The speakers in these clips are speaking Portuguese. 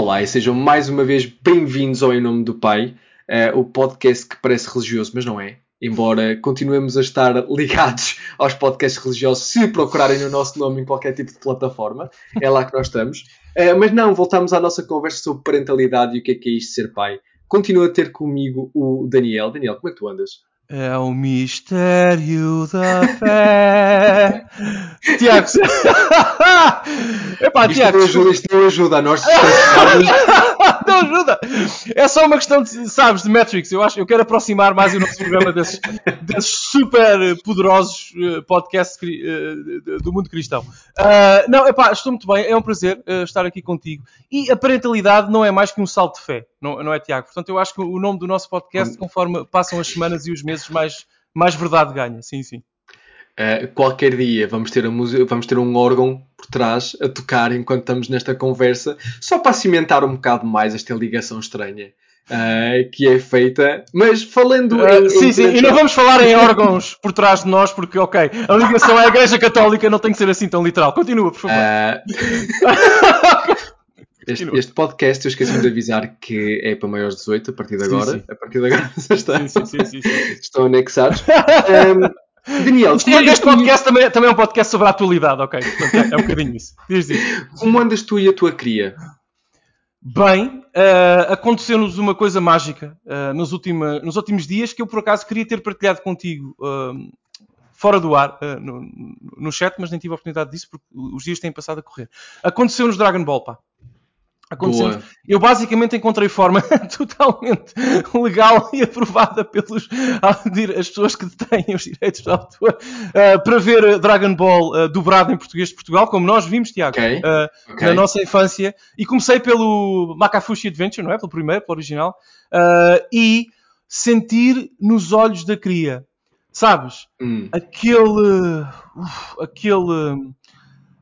Olá e sejam mais uma vez bem-vindos ao Em Nome do Pai, uh, o podcast que parece religioso, mas não é. Embora continuemos a estar ligados aos podcasts religiosos se procurarem o nosso nome em qualquer tipo de plataforma, é lá que nós estamos. Uh, mas não, voltamos à nossa conversa sobre parentalidade e o que é que é isto ser pai. Continua a ter comigo o Daniel. Daniel, como é que tu andas? É o mistério da fé. Tiago. Epá, isto Tiago. Não ajuda, isto não ajuda a nós. Não ajuda. É só uma questão de, sabes, de metrics. Eu acho, eu quero aproximar mais o nosso programa desses, desses super poderosos uh, podcasts uh, do mundo cristão. Uh, não, epá, estou muito bem. É um prazer uh, estar aqui contigo. E a parentalidade não é mais que um salto de fé, não, não é, Tiago? Portanto, eu acho que o nome do nosso podcast, conforme passam as semanas e os meses mais, mais verdade ganha. Sim, sim. Uh, qualquer dia vamos ter, a música, vamos ter um órgão por trás a tocar enquanto estamos nesta conversa, só para cimentar um bocado mais esta ligação estranha. Uh, que é feita, mas falando. Uh, em, sim, em sim, e não vamos falar em órgãos por trás de nós, porque, ok, a ligação à Igreja Católica não tem que ser assim tão literal. Continua, por favor. Este, este, podcast eu esqueci de avisar que é para maiores de 18 a partir de agora. Sim, sim. A partir de agora sim, estão anexados. Um, Daniel, este, este podcast também, também, é um podcast sobre a atualidade, ok? Portanto, é, um bocadinho isso. Diz, diz. Como andas tu e a tua cria? Bem, uh, aconteceu-nos uma coisa mágica uh, nos, última, nos últimos dias que eu por acaso queria ter partilhado contigo uh, fora do ar, no, no chat, mas nem tive a oportunidade disso porque os dias têm passado a correr. Aconteceu-nos Dragon Ball, pá. Aconteceu. Eu basicamente encontrei forma totalmente legal e aprovada pelos as pessoas que detêm os direitos de autor uh, para ver Dragon Ball uh, dobrado em português de Portugal, como nós vimos, Tiago, okay. Uh, okay. na nossa infância. E comecei pelo Makafushi Adventure, não é? Pelo primeiro, pelo original. e sentir nos olhos da cria, sabes? Hum. Aquele. Uf, aquele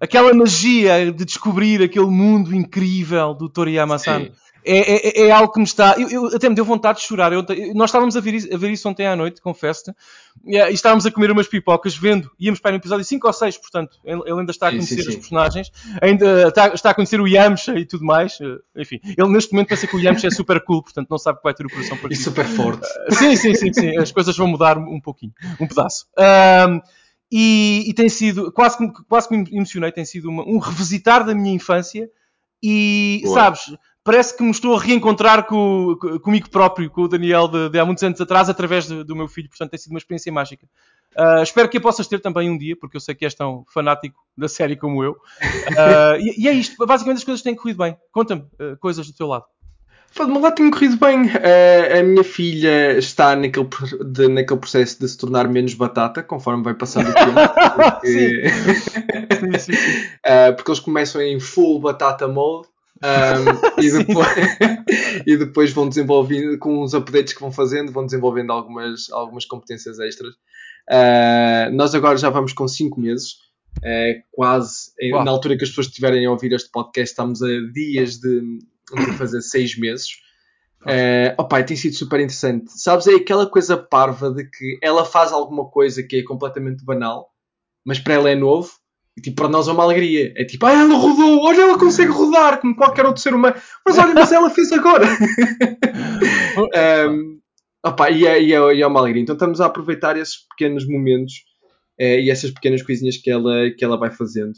aquela magia de descobrir aquele mundo incrível do Toriyama-san. É, é, é, algo que me está. Eu, eu, até me deu vontade de chorar. Eu, nós estávamos a ver, isso, a ver isso ontem à noite, confesso-te, e, e, estávamos a comer umas pipocas, vendo, íamos para um episódio 5 ou 6, portanto, ele, ele ainda está a conhecer sim, sim, os personagens, ainda está, está, a conhecer o Yamcha e tudo mais. Eh, enfim, ele neste momento pensa que o Yamcha é super cool, portanto, não sabe que vai ter o coração partido. E super forte. Uh, sim, sim, sim, sim. As coisas vão mudar um pouquinho, um pedaço. Um, e, e, tem sido, quase, quase que me emocionei, tem sido uma, um revisitar da minha infância e, Boa. sabes, parece que me estou a reencontrar com, comigo próprio, com o Daniel de, de há muitos anos atrás, através de, do meu filho, portanto tem sido uma experiência mágica. Uh, espero que a possas ter também um dia, porque eu sei que és tão fanático da série como eu. Uh, e, e, é isto, basicamente as coisas têm corrido bem. Conta-me uh, coisas do teu lado. Do meu lado tem corrido bem. Uh, a minha filha está naquele, de, naquele processo de se tornar menos batata conforme vai passando o tempo. Porque, sim. sim, sim, uh, porque eles começam em full batata mode. Um, e, depois, e depois vão desenvolvendo com os updates que vão fazendo, vão desenvolvendo algumas, algumas competências extras. Uh, nós agora já vamos com 5 meses, uh, quase na altura que as pessoas estiverem a ouvir este podcast, estamos a dias de, de fazer seis meses. Uh, opa, tem sido super interessante. Sabes, é aquela coisa parva de que ela faz alguma coisa que é completamente banal, mas para ela é novo, e tipo, para nós é uma alegria. É tipo, ah, ela rodou, olha, ela consegue rodar como qualquer outro ser humano. Mas olha, mas ela fez agora. um, opa, e, é, e, é, e é uma alegria. Então estamos a aproveitar esses pequenos momentos uh, e essas pequenas coisinhas que ela, que ela vai fazendo.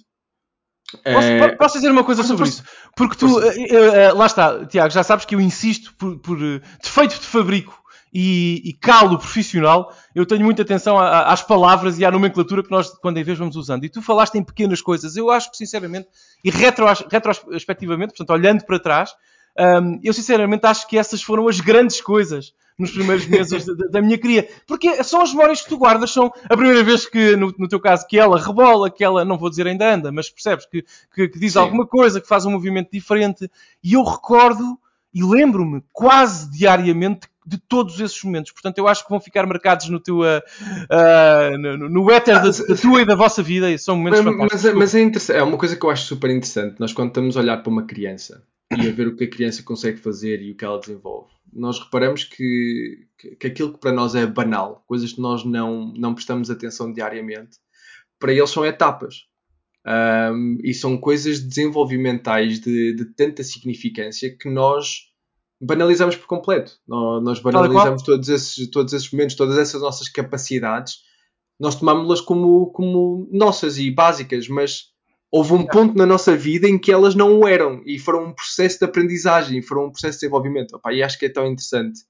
Posso, é... posso, dizer uma coisa sobre isso? Porque tu, uh, uh, lá está, Tiago, já sabes que eu insisto por, por uh, defeito de fabrico e, e, calo profissional, eu tenho muita atenção a, a, às palavras e à nomenclatura que nós, quando em vez, vamos usando. E tu falaste em pequenas coisas. Eu acho que, sinceramente, e retro, retrospectivamente, portanto, olhando para trás, um, eu sinceramente acho que essas foram as grandes coisas nos primeiros meses da, da, minha cria. Porque são as memórias que tu guardas, são a primeira vez que, no, no teu caso, que ela rebola, que ela, não vou dizer ainda anda, mas percebes que, que, que diz Sim. alguma coisa, que faz um movimento diferente. E eu recordo e lembro-me quase diariamente de todos esses momentos. Portanto, eu acho que vão ficar marcados no teu uh, uh, no, no éter ah, da, da, tua e da vossa vida e são momentos mas, fantásticos. Mas, mas é, é, uma coisa que eu acho super interessante. Nós, quando estamos a olhar para uma criança e a ver o que a criança consegue fazer e o que ela desenvolve, nós reparamos que, que, aquilo que para nós é banal, coisas que nós não, não prestamos atenção diariamente, para eles são etapas. Um, e são coisas desenvolvimentais de, de tanta significância que nós banalizamos por completo. Nós, nós banalizamos todos esses, todos esses momentos, todas essas nossas capacidades, nós tomámos-las como, como nossas e básicas, mas houve um ponto na nossa vida em que elas não o eram e foram um processo de aprendizagem, foram um processo de desenvolvimento. Opa, e acho que é tão interessante.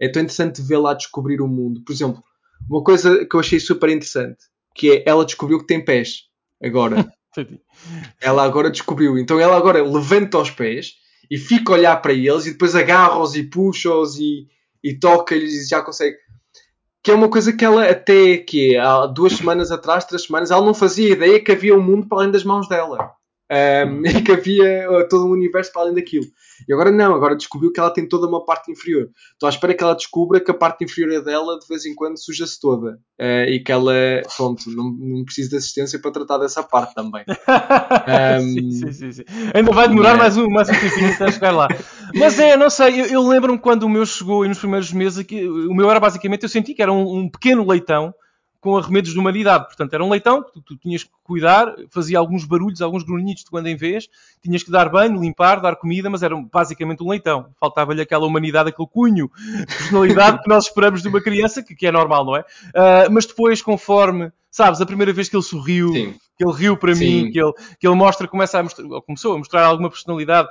É tão interessante lá descobrir o mundo. Por exemplo, uma coisa que eu achei super interessante, que é ela descobriu que tem pés. Agora. ela agora descobriu. Então ela agora levanta os pés e fica a olhar para eles e depois agarra-os e puxa-os e, e toca-lhes e já consegue que é uma coisa que ela até que há duas semanas atrás, três semanas, ela não fazia ideia que havia um mundo para além das mãos dela. Um, e que havia uh, todo um universo para além daquilo. E agora não, agora descobriu que ela tem toda uma parte inferior. Estou à espera que ela descubra que a parte inferior dela de vez em quando suja-se toda. Uh, e que ela, pronto, não, não precisa de assistência para tratar dessa parte também. Um, sim, sim, sim, sim, Ainda vai demorar é. mais um, mais um tempinho até chegar lá. Mas é, não sei, eu, eu lembro-me quando o meu chegou e nos primeiros meses, que, o meu era basicamente, eu senti que era um, um pequeno leitão com arremedos de humanidade. Portanto, era um leitão que tu, tu, tinhas que cuidar, fazia alguns barulhos, alguns grunhidos de quando em vez, tinhas que dar banho, limpar, dar comida, mas era basicamente um leitão. Faltava-lhe aquela humanidade, aquele cunho de personalidade que nós esperamos de uma criança, que, que é normal, não é? Uh, mas depois, conforme, sabes, a primeira vez que ele sorriu, Sim. que ele riu para Sim. mim, que ele, que ele mostra, começa a mostrar, começou a mostrar alguma personalidade,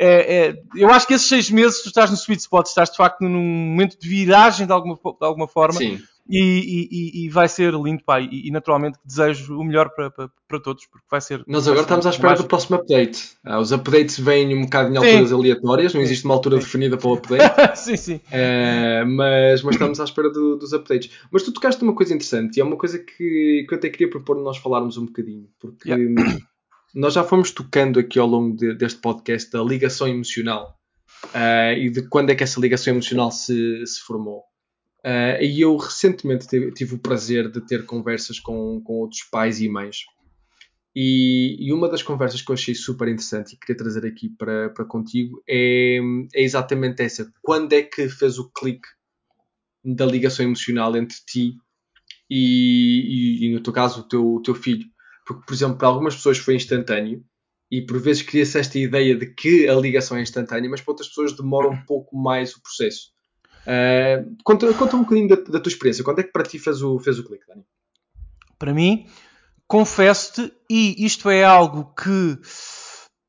é, é, eu acho que esses seis meses tu estás no sweet spot, estás de facto num momento de viragem de alguma, de alguma forma. Sim. E, e, e, vai ser lindo, pá. E, e, naturalmente desejo o melhor para, para, para, todos, porque vai ser. Nós agora estamos à espera do próximo update. Ah, os updates vêm um bocado em alturas sim. aleatórias, não existe uma altura sim. definida para o update. sim, sim. É, mas, mas estamos à espera do, dos updates. Mas tu tocaste uma coisa interessante e é uma coisa que, que eu até queria propor nós falarmos um bocadinho, porque yeah. nós já fomos tocando aqui ao longo de, deste podcast da ligação emocional. Uh, e de quando é que essa ligação emocional se, se formou. Uh, e eu recentemente tive, tive, o prazer de ter conversas com, com outros pais e mães. E, e, uma das conversas que eu achei super interessante e queria trazer aqui para, para contigo é, é exatamente essa. Quando é que fez o clique da ligação emocional entre ti e, e, e no teu caso, o teu, o teu filho? Porque, por exemplo, para algumas pessoas foi instantâneo e por vezes cria-se esta ideia de que a ligação é instantânea, mas para outras pessoas demora um pouco mais o processo. Uh, conta, conta um bocadinho da, da, tua experiência. Quando é que para ti fez o, fez o clique, Dani? Para mim, confesso-te, e isto é algo que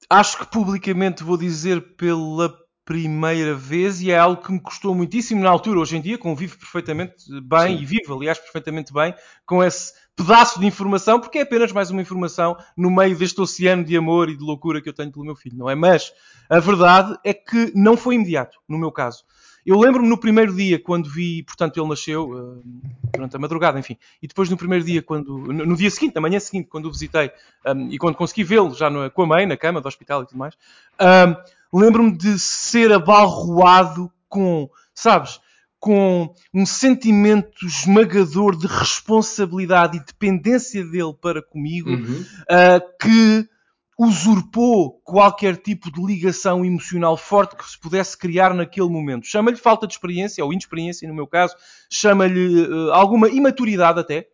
acho que publicamente vou dizer pela primeira vez e é algo que me custou muitíssimo na altura. Hoje em dia convivo perfeitamente bem Sim. e vivo, aliás, perfeitamente bem com esse pedaço de informação, porque é apenas mais uma informação no meio deste oceano de amor e de loucura que eu tenho pelo meu filho, não é? Mas a verdade é que não foi imediato, no meu caso. Eu lembro-me no primeiro dia, quando vi, portanto, ele nasceu uh, durante a madrugada, enfim, e depois no primeiro dia, quando, no, no dia seguinte, na manhã seguinte, quando o visitei um, e quando consegui vê-lo já no, com a mãe, na cama do hospital e tudo mais, um, lembro-me de ser abalroado com, sabes, com um sentimento esmagador de responsabilidade e dependência dele para comigo, uhum. uh, que usurpou qualquer tipo de ligação emocional forte que se pudesse criar naquele momento. Chama-lhe falta de experiência, ou inexperiência no meu caso, chama-lhe uh, alguma imaturidade até.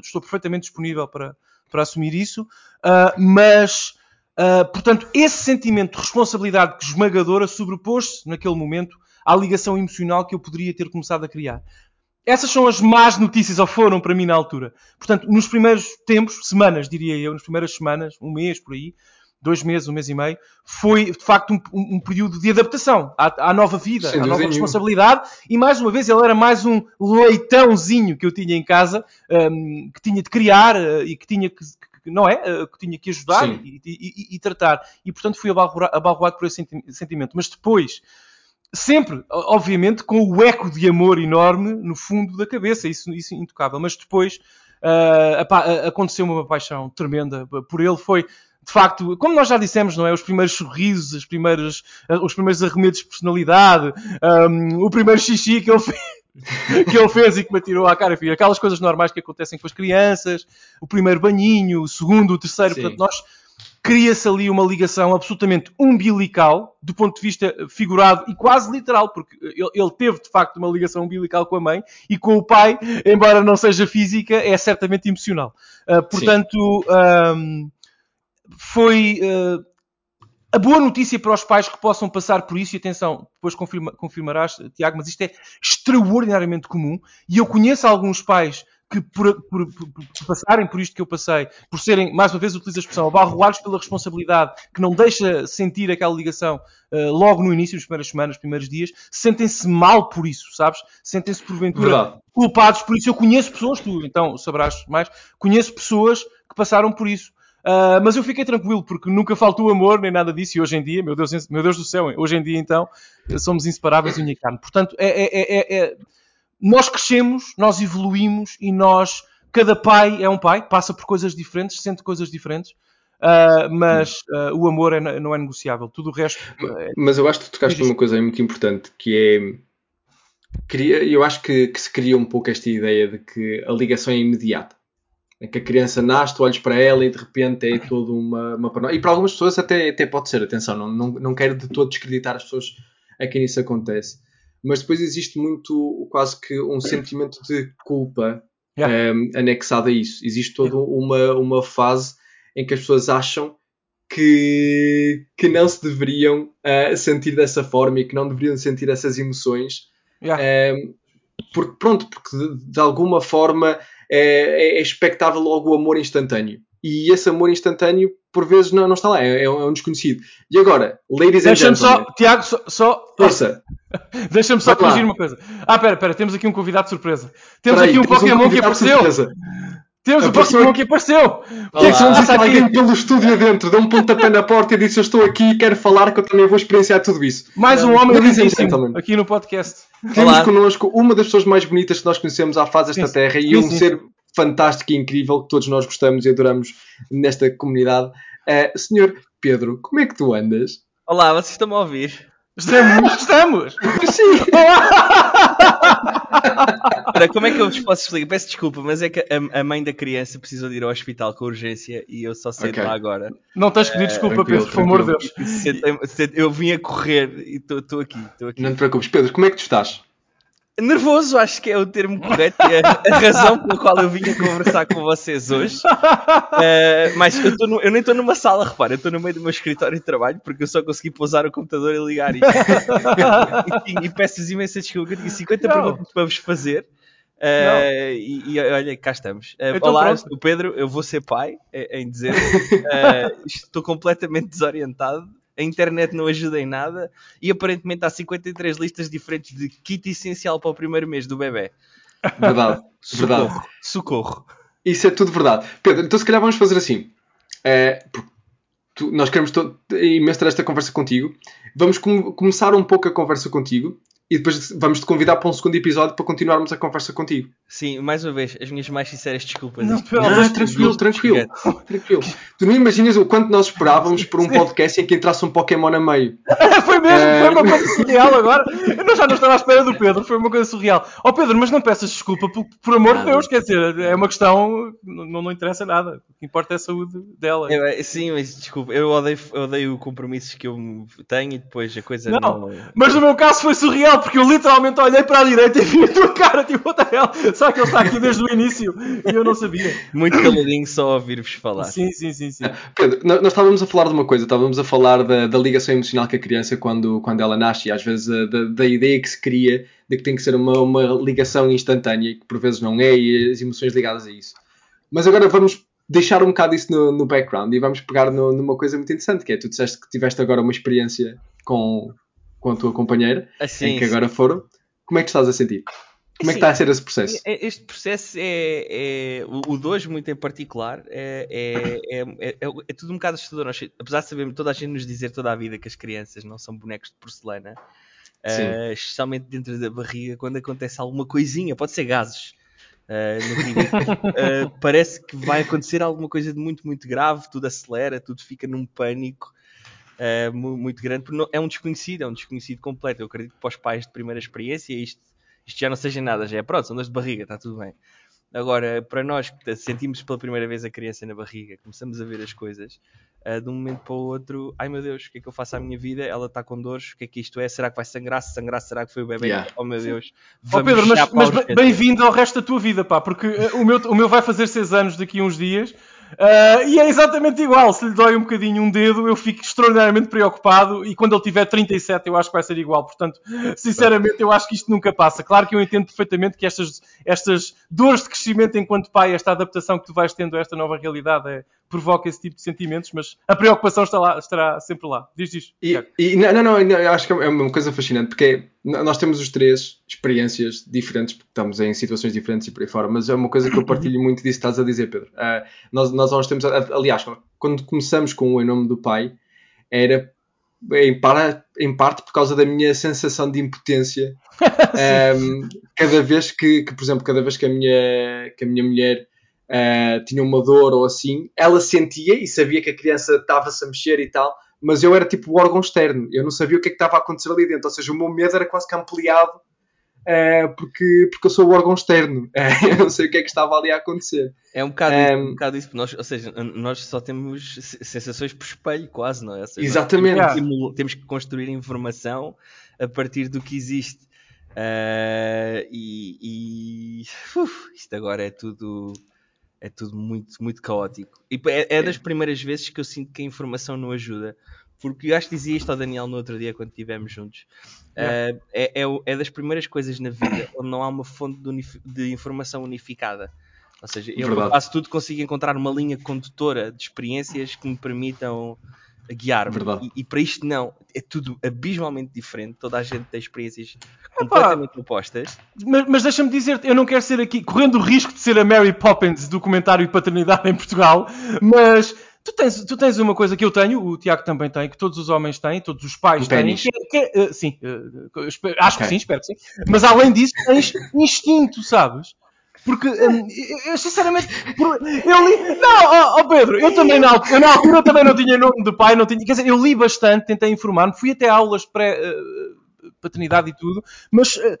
estou perfeitamente disponível para, para assumir isso, uh, mas, uh, portanto, esse sentimento de responsabilidade esmagadora sobrepôs-se naquele momento à ligação emocional que eu poderia ter começado a criar. Essas são as más notícias, ou foram para mim na altura. Portanto, nos primeiros tempos, semanas, diria eu, nas primeiras semanas, um mês por aí, dois meses, um mês e meio, foi de facto um, um, período de adaptação à, à nova vida, Sem à nova responsabilidade. E mais uma vez, ele era mais um leitãozinho que eu tinha em casa, um, que tinha de criar uh, e que tinha que, que, não é? Uh, que tinha que ajudar e, e, e, e, tratar. E portanto fui abalroado por esse sentimento. Mas depois Sempre, obviamente, com o eco de amor enorme no fundo da cabeça, isso, isso intocável. Mas depois uh, aconteceu uma paixão tremenda por ele. Foi, de facto, como nós já dissemos, não é? Os primeiros sorrisos, os primeiros, os primeiros arremedos de personalidade, um, o primeiro xixi que ele fez. que ele fez e que me atirou à cara, enfim, aquelas coisas normais que acontecem com as crianças, o primeiro banhinho, o segundo, o terceiro, Sim. portanto, nós cria-se ali uma ligação absolutamente umbilical, do ponto de vista figurado e quase literal, porque ele, teve de facto uma ligação umbilical com a mãe e com o pai, embora não seja física, é certamente emocional. Uh, portanto, um, foi uh, a boa notícia para os pais que possam passar por isso, e atenção, depois confirma, confirmarás, Tiago, mas isto é extraordinariamente comum, e eu conheço alguns pais que por, por, por, por, passarem por isto que eu passei, por serem, mais uma vez utilizo a expressão, abarroados pela responsabilidade, que não deixa sentir aquela ligação uh, logo no início, nas primeiras semanas, nos primeiros dias, sentem-se mal por isso, sabes? Sentem-se porventura Verdade. culpados por isso. Eu conheço pessoas, tu então saberás mais, conheço pessoas que passaram por isso. Uh, mas eu fiquei tranquilo porque nunca faltou amor nem nada disso. E hoje em dia, meu Deus, meu Deus do céu, hoje em dia então somos inseparáveis, unha e carne. Portanto, é, é, é, é, nós crescemos, nós evoluímos e nós, cada pai é um pai, passa por coisas diferentes, sente coisas diferentes. Uh, mas uh, o amor é, não é negociável. Tudo o resto. É... Mas eu acho que tu tocaste numa coisa muito importante que é. Eu acho que, que se cria um pouco esta ideia de que a ligação é imediata em que a criança nasce, tu olhas para ela e de repente é toda uma, uma E para algumas pessoas até, até pode ser, atenção, não, não, não quero de todo descreditar as pessoas a quem isso acontece. Mas depois existe muito, quase que um sentimento de culpa yeah. um, anexado a isso. Existe toda uma, uma fase em que as pessoas acham que, que não se deveriam uh, sentir dessa forma e que não deveriam sentir essas emoções. Yeah. Um, porque, pronto, porque de, de alguma forma é, é expectável logo o amor instantâneo. E esse amor instantâneo, por vezes, não, não está lá, é, é um desconhecido. E agora, ladies and gentlemen... Deixa-me só, Tiago, só... só... Força. Deixa-me só corrigir uma coisa. Ah, pera, pera, temos aqui um convidado de surpresa. Temos Peraí, aqui um Pokémon um que apareceu. Temos o Pokémon que apareceu! O que é que são está aqui pelo estúdio adentro, deu um pontapé na porta e disse: Eu estou aqui e quero falar que eu também vou experienciar tudo isso. Mais um homem lindíssimo aqui no podcast. Temos Olá. connosco uma das pessoas mais bonitas que nós conhecemos à face desta sim, terra sim, e um sim. ser fantástico e incrível que todos nós gostamos e adoramos nesta comunidade. Uh, senhor Pedro, como é que tu andas? Olá, vocês estão a ouvir? Estamos, estamos! Sim! Ora, como é que eu vos posso explicar? Peço desculpa, mas é que a, a, mãe da criança precisou de ir ao hospital com urgência e eu só saí okay. lá agora. Não tens que pedir desculpa, uh, Pedro, por amor de Deus. Eu vim a correr e estou aqui, aqui. Não te preocupes. Pedro, como é que tu estás? Nervoso, acho que é o termo correto e a, a razão pela qual eu vim a conversar com vocês hoje. Uh, mas eu, no, eu nem estou numa sala, repara, eu estou no meio do meu escritório de trabalho porque eu só consegui pousar o computador e ligar isto. e, e, peço-vos imensa desculpa, eu tinha 50 Não. perguntas para vos fazer. Uh, e, e, olha, cá estamos. Uh, olá, o Pedro, eu vou ser pai, em dizer. estou completamente desorientado a internet não ajuda em nada e aparentemente há 53 listas diferentes de kit essencial para o primeiro mês do bebê. Verdade, Socorro. verdade. Socorro. Isso é tudo verdade. Pedro, então se calhar vamos fazer assim. É, tu, nós queremos imenso ter esta conversa contigo. Vamos com, começar um pouco a conversa contigo e depois vamos te convidar para um segundo episódio para continuarmos a conversa contigo. Sim, mais uma vez, as minhas mais sinceras desculpas. Não, não, tranquilo, tranquilo, tranquilo. Tu não imaginas o quanto nós esperávamos por um podcast em que entrasse um Pokémon a meio. foi mesmo, é... foi uma coisa surreal agora. Eu já não estava à espera do Pedro, foi uma coisa surreal. Ó oh, Pedro, mas não peças desculpa, por, por amor de Deus, quer dizer, é uma questão, não, não interessa nada. O que importa é a saúde dela. Eu, sim, mas desculpa, eu odeio, odeio compromissos que eu tenho e depois a coisa não. não... Mas no meu caso foi surreal porque eu literalmente olhei para a direita e vi a tua cara, tipo, what the hell? Só que ele está aqui desde o início e eu não sabia. Muito caladinho só ouvir-vos falar. Sim, sim, sim, sim. Pedro, nós estávamos a falar de uma coisa, estávamos a falar da, da ligação emocional que a criança quando, quando ela nasce e às vezes da, da ideia que se cria de que tem que ser uma, uma ligação instantânea, que por vezes não é, e as emoções ligadas a isso. Mas agora vamos deixar um bocado isso no, no background e vamos pegar no, numa coisa muito interessante, que é tu disseste que tiveste agora uma experiência com, com a tua companheira, assim, em que agora foram. Como é que estás a sentir? Como é que está a ser esse processo? É, é, este processo é, é o de hoje muito em particular é, é, é, é, tudo um bocado assustador. apesar de sabermos toda a gente nos dizer toda a vida que as crianças não são bonecos de porcelana, uh, especialmente dentro da barriga, quando acontece alguma coisinha, pode ser gases. Uh, uh, parece que vai acontecer alguma coisa de muito, muito grave, tudo acelera, tudo fica num pânico uh, muito grande, porque não, é um desconhecido, é um desconhecido completo. Eu acredito que para os pais de primeira experiência isto, isto já não seja nada, já é pronto, são dores de barriga, está tudo bem. Agora, para nós que sentimos pela primeira vez a criança na barriga, começamos a ver as coisas, uh, de um momento para o outro, ai meu Deus, o que é que eu faço à minha vida? Ela está com dores, o que é que isto é? Será que vai sangrar? Se sangrar, será que foi o bebê? Yeah. Oh meu Deus. Oh Pedro, mas, mas bem-vindo ao resto da tua vida, pá, porque uh, o, meu, o meu vai fazer 6 anos daqui a uns dias. Uh, e é exatamente igual. Se lhe dói um bocadinho um dedo, eu fico extraordinariamente preocupado. E quando ele tiver 37, eu acho que vai ser igual. Portanto, sinceramente, eu acho que isto nunca passa. Claro que eu entendo perfeitamente que estas, estas dores de crescimento enquanto pai, esta adaptação que tu vais tendo a esta nova realidade, é, provoca esse tipo de sentimentos, mas a preocupação está lá, estará sempre lá. Diz isto. E, e, não, não, não, acho que é uma coisa fascinante, porque nós temos os três experiências diferentes, porque estamos em situações diferentes e por aí fora, mas é uma coisa que eu partilho muito disso que estás a dizer, Pedro. Uh, nós, nós nós temos, aliás, quando começamos com o Em Nome do Pai, era em, para, em parte por causa da minha sensação de impotência. um, cada vez que, que, por exemplo, cada vez que a minha, que a minha mulher uh, tinha uma dor ou assim, ela sentia e sabia que a criança estava-se a mexer e tal, mas eu era tipo o órgão externo, eu não sabia o que é que estava a acontecer ali dentro, ou seja, o meu medo era quase que ampliado uh, porque, porque eu sou o órgão externo, uh, eu não sei o que é que estava ali a acontecer. É um bocado, um, isso, um bocado isso, nós, ou seja, nós só temos sensações por espelho, quase, não é? Seja, Exatamente. Temos, temos, que construir informação a partir do que existe. Uh, e, e uf, isto agora é tudo é tudo muito, muito caótico. E é, é, das primeiras vezes que eu sinto que a informação não ajuda. Porque eu acho que dizia isto ao Daniel no outro dia quando estivemos juntos. Uh, é, é, é, das primeiras coisas na vida onde não há uma fonte de, de informação unificada. Ou seja, eu Verdade. faço tudo, consigo encontrar uma linha condutora de experiências que me permitam guiar-me. E, e, para isto não, é tudo abismalmente diferente. Toda a gente tem experiências completamente opostas. Mas, mas deixa-me dizer, eu não quero ser aqui correndo o risco de ser a Mary Poppins do comentário de paternidade em Portugal, mas tu tens, tu tens uma coisa que eu tenho, o Tiago também tem, que todos os homens têm, todos os pais têm. Que, é, que uh, sim, uh, acho okay. que sim, espero que sim. Mas além disso, tens instinto, sabes? Porque, um, eu sinceramente, eu li. Não, oh, oh Pedro, eu também na, eu, na altura também não tinha nome de pai, não tinha. Quer dizer, eu li bastante, tentei informar-me, fui até aulas pré-paternidade uh, e tudo, mas. Uh,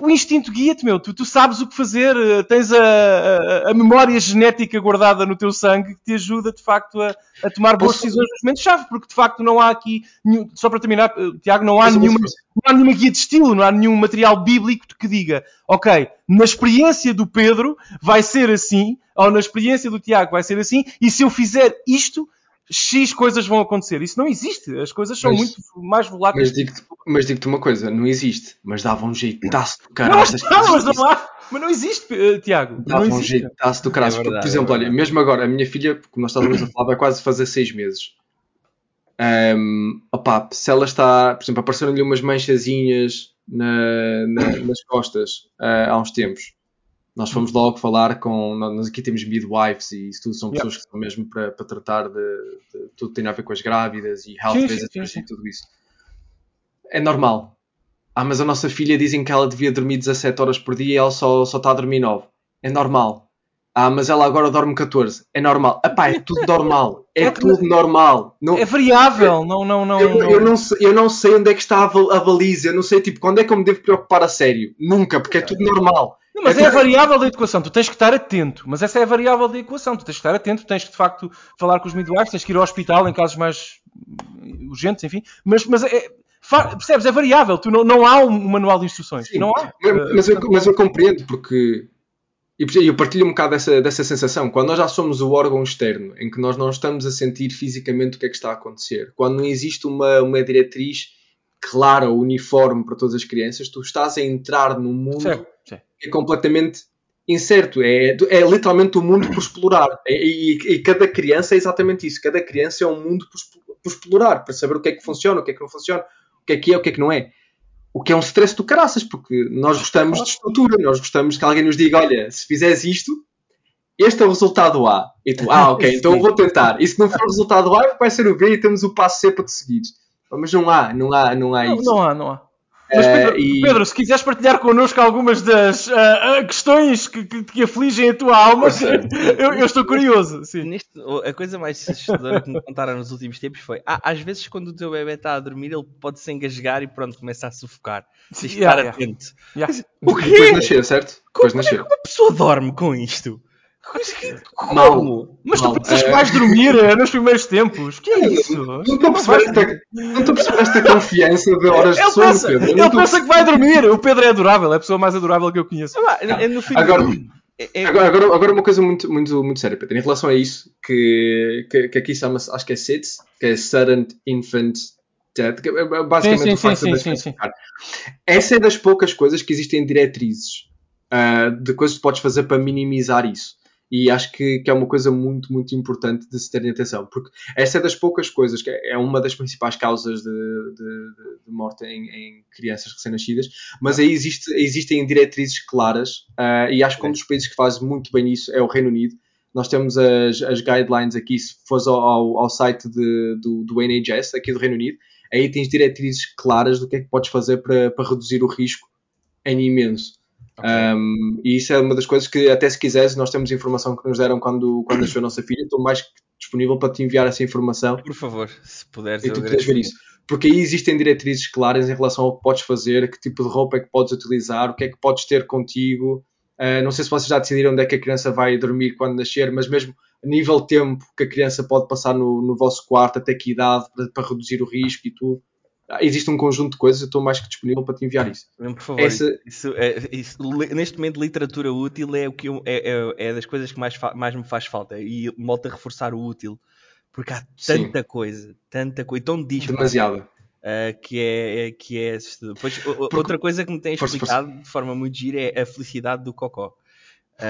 o instinto guia-te, meu. Tu, tu, sabes o que fazer, uh, tens a, a, a, memória genética guardada no teu sangue que te ajuda, de facto, a, a tomar boas decisões nos momentos-chave, porque de facto não há aqui, nenhum, só para terminar, Tiago, não há nenhuma não há nenhuma guia de estilo, não há nenhum material bíblico que diga, ok, na experiência do Pedro vai ser assim, ou na experiência do Tiago vai ser assim, e se eu fizer isto, X coisas vão acontecer. Isso não existe. As coisas são mas, muito mais voláteis. Mas digo-te mas digo uma coisa: não existe. Mas dava um jeitaço do caralho. Não, não, mas não há. Mas não existe, uh, Tiago. Dava não um jeitaço do caralho. É por exemplo, é olha, mesmo agora, a minha filha, como nós estávamos a falar, vai quase fazer seis meses. Um, opa, se ela está, por exemplo, apareceram-lhe umas manchazinhas na, na, nas costas uh, há uns tempos. Nós fomos logo falar com. Nós aqui temos midwives e isso tudo são pessoas yeah. que estão mesmo para, para tratar de, de, tudo que tem a ver com as grávidas e health sim, visitors e tudo isso. É normal. Ah, mas a nossa filha dizem que ela devia dormir 17 horas por dia e ela só, só está a dormir 9. É normal. Ah, mas ela agora dorme 14. É normal. Epá, é tudo normal. É, é tudo normal. Não, é variável. Não, não, não, eu, não. Eu, não sei, eu não sei onde é que está a, a baliza. Eu não sei, tipo, quando é que eu me devo preocupar a sério. Nunca, porque é tudo normal. Não, mas é, é a variável da equação. Tu tens que estar atento. Mas essa é a variável da equação. Tu tens que estar atento. Tens que, de facto, falar com os midwives. Tens que ir ao hospital em casos mais urgentes, enfim. Mas, mas é, percebes? É variável. Tu não, não há um manual de instruções. Sim, não há. Mas, mas, eu, mas eu compreendo, porque e eu partilho um bocado dessa, dessa sensação. Quando nós já somos o órgão externo, em que nós não estamos a sentir fisicamente o que é que está a acontecer, quando não existe uma, uma diretriz clara, uniforme para todas as crianças, tu estás a entrar num mundo sim, sim. que é completamente incerto. É, é literalmente um mundo por explorar. É, e, e, cada criança é exatamente isso. Cada criança é um mundo por, por explorar, para saber o que é que funciona, o que é que não funciona, o que é que é, o que é que não é. O que é um stress do caraças, porque nós gostamos de estrutura, nós gostamos que alguém nos diga: olha, se fizeres isto, este é o resultado A. E tu, ah, ok, então eu vou tentar. E se não for o resultado A, vai ser o B e temos o passo C para te seguir. Mas não há, não há, não há isso. Não há, não há. Mas Pedro, uh, e... Pedro, se quiseres partilhar connosco algumas das uh, questões que, que, que, afligem a tua alma, eu, eu, estou curioso. Sim. Neste, a coisa mais assustadora que me contaram nos últimos tempos foi: ah, às vezes, quando o teu bebê está a dormir, ele pode se engasgar e pronto, começa a sufocar. Tens de yeah, estar yeah. atento. Yeah. O quê? Depois nascer, certo? Depois nascer. Como é que uma pessoa dorme com isto? Como? Mal. Mas tu pensas que vais dormir eh, nos primeiros tempos? Que é isso? Não estou a perceber esta confiança de horas de sono, pensa, Pedro. Ele pensa que vai dormir. O Pedro é adorável, é a pessoa mais adorável que eu conheço. Ah, no fim Agora... é, é... Agora, agora, agora, uma coisa muito, muito, muito séria, Pedro. Em relação a isso, que, que, que aqui chama-se, acho que é SIDS, que é Sudden Infant Death, que é basicamente sim, sim, sim, sim, sim, Essa é das poucas coisas que existem diretrizes uh, de coisas que podes fazer para minimizar isso. E acho que, que, é uma coisa muito, muito importante de se terem atenção, porque essa é das poucas coisas, que é uma das principais causas de, de, de morte em, em, crianças recém-nascidas, mas aí existe, existem diretrizes claras, uh, e acho que um dos países que faz muito bem isso é o Reino Unido. Nós temos as, as guidelines aqui, se fores ao, ao, ao site de, do, do NHS, aqui do Reino Unido, aí tens diretrizes claras do que é que podes fazer para, para reduzir o risco em imenso. Okay. Um, e isso é uma das coisas que, até se quiseres, nós temos informação que nos deram quando, quando nasceu a nossa filha. Estou mais disponível para te enviar essa informação. Por favor, se puderes. E tu puderes ver isso. Porque aí existem diretrizes claras em relação ao que podes fazer, que tipo de roupa é que podes utilizar, o que é que podes ter contigo. Uh, não sei se vocês já decidiram onde é que a criança vai dormir quando nascer, mas mesmo a nível de tempo que a criança pode passar no, no vosso quarto, até que idade, para, para reduzir o risco e tudo existe um conjunto de coisas, eu estou mais que disponível para te enviar isso. Por favor, Essa... isso, é, isso, neste momento literatura útil é o que eu, é, é, é, das coisas que mais, mais me faz falta e volto a reforçar o útil porque há tanta Sim. coisa, tanta coisa, tão dispara. Demasiada. Uh, que é, que é Depois, porque... outra coisa que me tem explicado de forma muito gira é a felicidade do Cocó. Uh...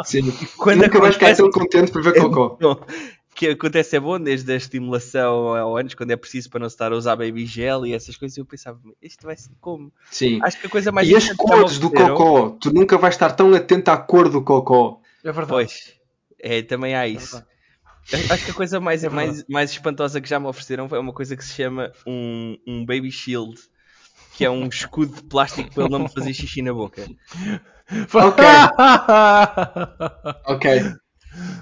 Sim, Quando nunca vais ficar tão contente por ver Cocó. que acontece é bom, desde a estimulação ao anos, quando é preciso para não estar a usar baby gel e essas coisas, eu pensava, isto vai ser como? Sim. Acho que a coisa mais E as cores do cocó, tu nunca vais estar tão atento à cor do cocó. É verdade. Pois, é, também há isso. É Acho que a coisa mais, é mais, mais espantosa que já me ofereceram foi uma coisa que se chama um, um baby shield, que é um escudo de plástico para ele não me fazer xixi na boca. Ok. ok.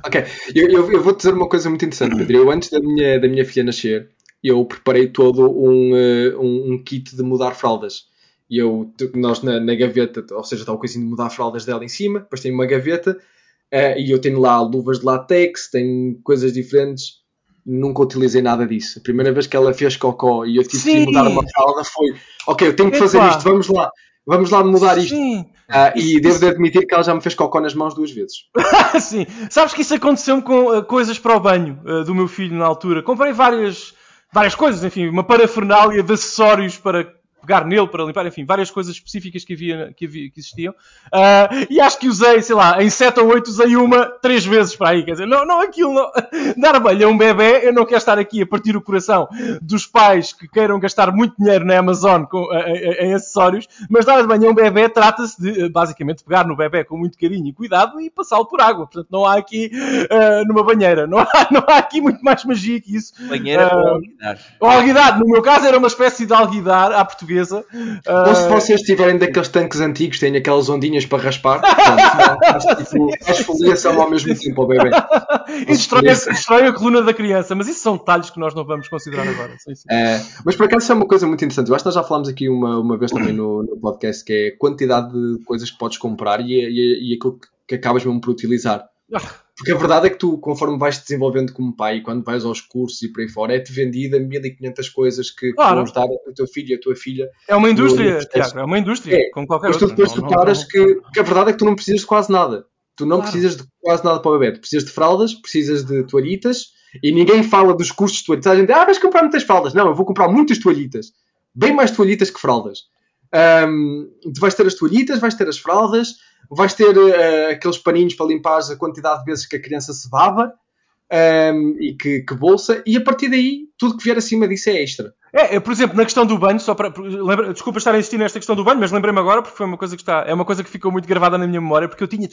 Ok, eu, eu, eu, vou dizer uma coisa muito interessante, Pedro. Eu, antes da minha, da minha filha nascer, eu preparei todo um, uh, um, um, kit de mudar fraldas. E eu, nós na, na gaveta, ou seja, está o coisinho de mudar fraldas dela em cima, depois tem uma gaveta, uh, e eu tenho lá luvas de látex, tenho coisas diferentes. Nunca utilizei nada disso. A primeira vez que ela fez cocó e eu tive Sim. que mudar uma fralda foi: Ok, eu tenho que fazer Epa. isto, vamos lá. Vamos lá mudar isto. Sim. Uh, e devo de admitir que ela já me fez cocó nas mãos duas vezes. Sim. Sabes que isso aconteceu com uh, coisas para o banho uh, do meu filho na altura. Comprei várias, várias coisas, enfim, uma parafernália de acessórios para pegar nele para limpar, enfim, várias coisas específicas que, havia, que, havia, que existiam. Uh, e acho que usei, sei lá, em 7 ou 8 usei uma três vezes para aí. Quer dizer, não, não aquilo, não. dar banho a um bebê, eu não quero estar aqui a partir o coração dos pais que queiram gastar muito dinheiro na Amazon com, em acessórios, mas dar banho a um bebê trata-se de, basicamente, pegar no bebê com muito carinho e cuidado e passá-lo por água. Portanto, não há aqui uh, numa banheira, não há, não há aqui muito mais magia que isso. Banheira uh, ou alguidar. Ou alguidar, no meu caso era uma espécie de alguidar à portuguesa portuguesa. Ou se ah, vocês tiverem daqueles tanques antigos, têm aquelas ondinhas para raspar, portanto, tipo, a esfoliação ao mesmo tempo ao bebê. E destrói, destrói, a coluna da criança, mas isso são detalhes que nós não vamos considerar agora. Sim, sim. É, mas por acaso isso é uma coisa muito interessante. Eu acho que nós já falámos aqui uma, uma vez também no, no podcast, que é a quantidade de coisas que podes comprar e, e, e aquilo que acabas mesmo por utilizar. Porque a verdade é que tu, conforme vais te desenvolvendo como pai, quando vais aos cursos e por aí fora, é-te vendida 1500 coisas que, claro. vão ajudar o teu filho e a tua filha. É uma indústria, Tiago, é uma indústria, é. como qualquer Mas tu depois reparas não, que, que a verdade é que tu não precisas de quase nada. Tu não claro. precisas de quase nada para o bebê. Tu precisas de fraldas, precisas de toalhitas e ninguém fala dos custos de toalhitas. A gente, ah, vais comprar muitas fraldas. Não, eu vou comprar muitas toalhitas. Bem mais toalhitas que fraldas. Um, tu vais ter as toalhitas, vais ter as fraldas, vais ter uh, aqueles paninhos para limpar a quantidade de vezes que a criança se baba um, e que, que, bolsa, e a partir daí tudo que vier acima disso é extra. É, por exemplo, na questão do banho, só para. Lembra, desculpa estar a insistir nesta questão do banho, mas lembrei-me agora porque foi uma coisa que está. É uma coisa que ficou muito gravada na minha memória, porque eu tinha,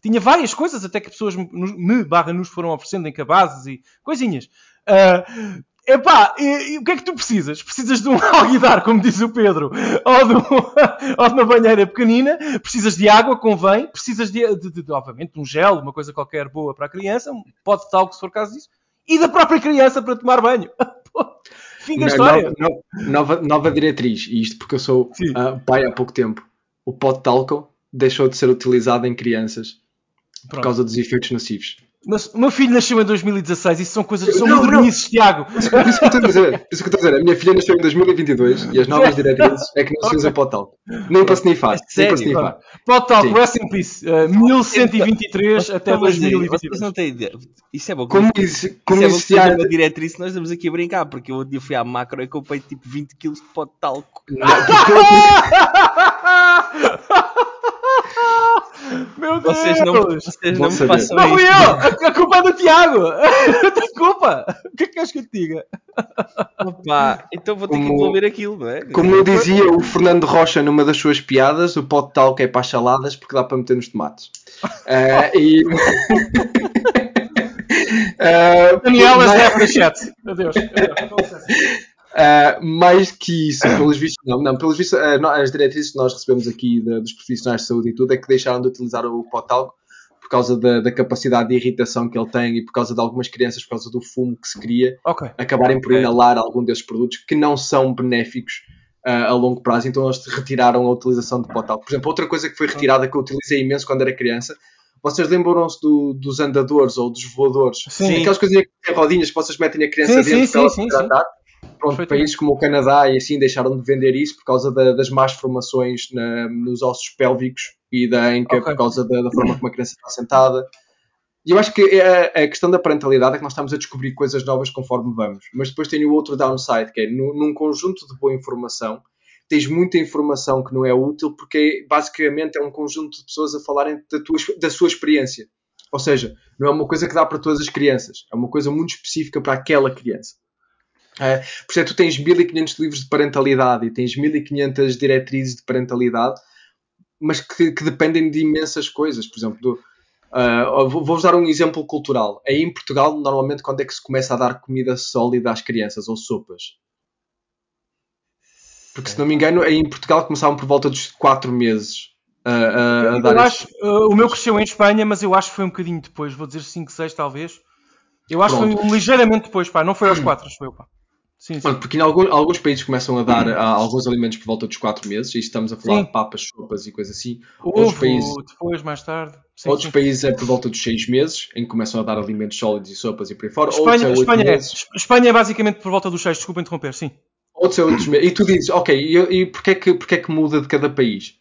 tinha várias coisas até que pessoas me, me barra nos foram oferecendo em cabazes e coisinhas. Uh, Epá, e, e, o que é que tu precisas? Precisas de um alguidar, como diz o Pedro, ou de, ou de uma banheira pequenina, precisas de água, convém, precisas de, de, de, obviamente, de um gel, uma coisa qualquer boa para a criança, um pote de talco, se for caso disso, e da própria criança para tomar banho. Fim da história. Nova, nova, nova, diretriz, e isto porque eu sou uh, pai há pouco tempo. O pote de talco deixou de ser utilizado em crianças por causa dos efeitos nocivos. Mas o meu filho nasceu em 2016, isso são coisas são não, modernices, Tiago. Isso, que eu estou a dizer. Isso que eu estou a dizer. A minha filha nasceu em 2022 e as novas diretrizes é que não se usa para o tal. Nem para snifar. Nem para snifar. Para o tal, rest in peace. Uh, 1123 até 2022. não têm ideia. Isso é bom. Como, isso, como isso é bom que uma diretriz, nós estamos aqui a brincar, porque eu dia fui à macro e comprei tipo 20 kg de pó de talco. Não, Meu Deus! Vocês não, vocês não, Não me façam Não fui isso. eu! A culpa é do Tiago! Eu tenho culpa! O que é que queres que eu te diga? Opa, então vou ter que Como- envolver aquilo, não é? Como eu dizia o Fernando Rocha numa das suas piadas, o pó de talco é para as saladas porque dá para meter nos tomates. Ah, e... Daniela mais- Zé para chat. Adeus. Adeus. Com licença. Uh, mais que isso, pelos vistos, não, não, pelos vistos, uh, no- as diretrizes que nós recebemos aqui da- dos profissionais de saúde e tudo é que deixaram de utilizar o pó de talco por causa da, da capacidade de irritação que ele tem e por causa de algumas crianças, por causa do fumo que se cria, Ok. acabarem por inalar algum desses produtos que não são benéficos uh, a longo prazo, então eles retiraram a utilização de pó de talco. Por exemplo, outra coisa que foi retirada que eu utilizei imenso quando era criança, vocês lembram-se do- dos andadores ou dos voadores? Sim. Aquelas coisinhas que têm rodinhas que vocês metem a criança Sim, dentro sim, para ela sim? Pronto, países como o Canadá e assim deixaram de vender isso por causa da- das más formações na- nos ossos pélvicos e da anca, Ok. por causa da, da forma como a criança está sentada. E eu acho que é a, a questão da parentalidade é que nós estamos a descobrir coisas novas conforme vamos. Mas depois tem o outro downside, que é nu- num conjunto de boa informação, tens muita informação que não é útil porque basicamente é um conjunto de pessoas a falarem da, tua, da sua experiência. Ou seja, não é uma coisa que dá para todas as crianças, é uma coisa muito específica para aquela criança. É, por isso é que tu tens 1500 livros de parentalidade e tens 1500 diretrizes de parentalidade, mas que, que dependem de imensas coisas. Por exemplo, do, ah, vou- vou-vos dar um exemplo cultural. Aí em Portugal, normalmente, quando é que se começa a dar comida sólida às crianças ou sopas? Porque se não me engano, aí em Portugal começavam por volta dos 4 meses dar Eu acho, uh, o meu cresceu em Espanha, mas eu acho que foi um bocadinho depois. Vou dizer 5, 6 talvez. Eu acho que Pronto. foi ligeiramente depois, pá. Não foi aos 4, acho eu, pá. Sim, sim. Porque em algum- alguns países começam a dar ah, alguns alimentos por volta dos 4 meses, e estamos a falar Sim. de papas, sopas e coisas assim. outros Ovo, países- depois, mais tarde. Sim, Outros países é por volta dos 6 meses, em que começam a dar alimentos sólidos e sopas e por aí fora. Espanha, outros é 8 Espanha, é. meses. Espanha é basicamente por volta dos 6, desculpa interromper, sim. Outros é 8 meses. E tu dizes, ok, e, e porquê, que, porquê que muda de cada país?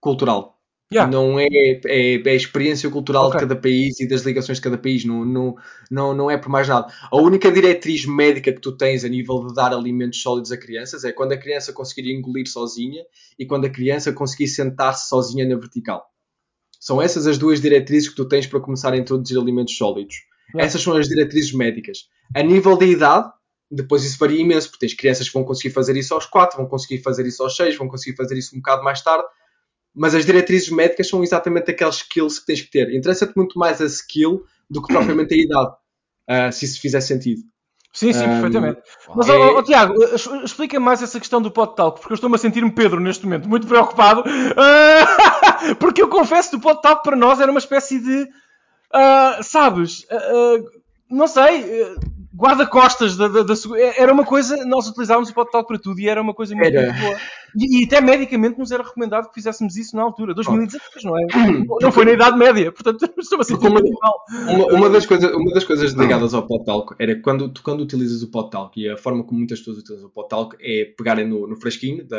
Cultural. Yeah. Não é, é, é a experiência cultural Ok. de cada país e das ligações de cada país, não, não, não, não é por mais nada. A única diretriz médica que tu tens a nível de dar alimentos sólidos a crianças é quando a criança conseguir engolir sozinha e quando a criança conseguir sentar-se sozinha na vertical. São essas as duas diretrizes que tu tens para começar a introduzir alimentos sólidos. Yeah. Essas são as diretrizes médicas. A nível de idade, depois isso varia imenso, porque tens crianças que vão conseguir fazer isso aos 4, vão conseguir fazer isso aos 6, vão conseguir fazer isso um bocado mais tarde. Mas as diretrizes médicas são exatamente aqueles skills que tens que ter. Interessa-te muito mais a skill do que propriamente a idade, ah, se isso fizer sentido. Sim, sim, Um, perfeitamente. Mas, é- ó, ó, Tiago, es- explica mais essa questão do de talco, porque eu estou-me a sentir-me Pedro neste momento, muito preocupado. Ah, porque eu confesso que o de talco para nós era uma espécie de. ah, sabes? ah, ah, não sei. Guarda-costas da, da, da segu- Era uma coisa. Nós utilizávamos o talco para tudo e era uma coisa muito, Era. muito boa. E, e até medicamente nos era recomendado que fizéssemos isso na altura, 2016, não é? Não foi na Idade Média, portanto estou-me a sentir mal. Uma, uma das coisas, uma das coisas ligadas ao talco era quando, tu, quando utilizas o talco, e a forma como muitas pessoas utilizam o talco é pegarem no, no frasquinho da,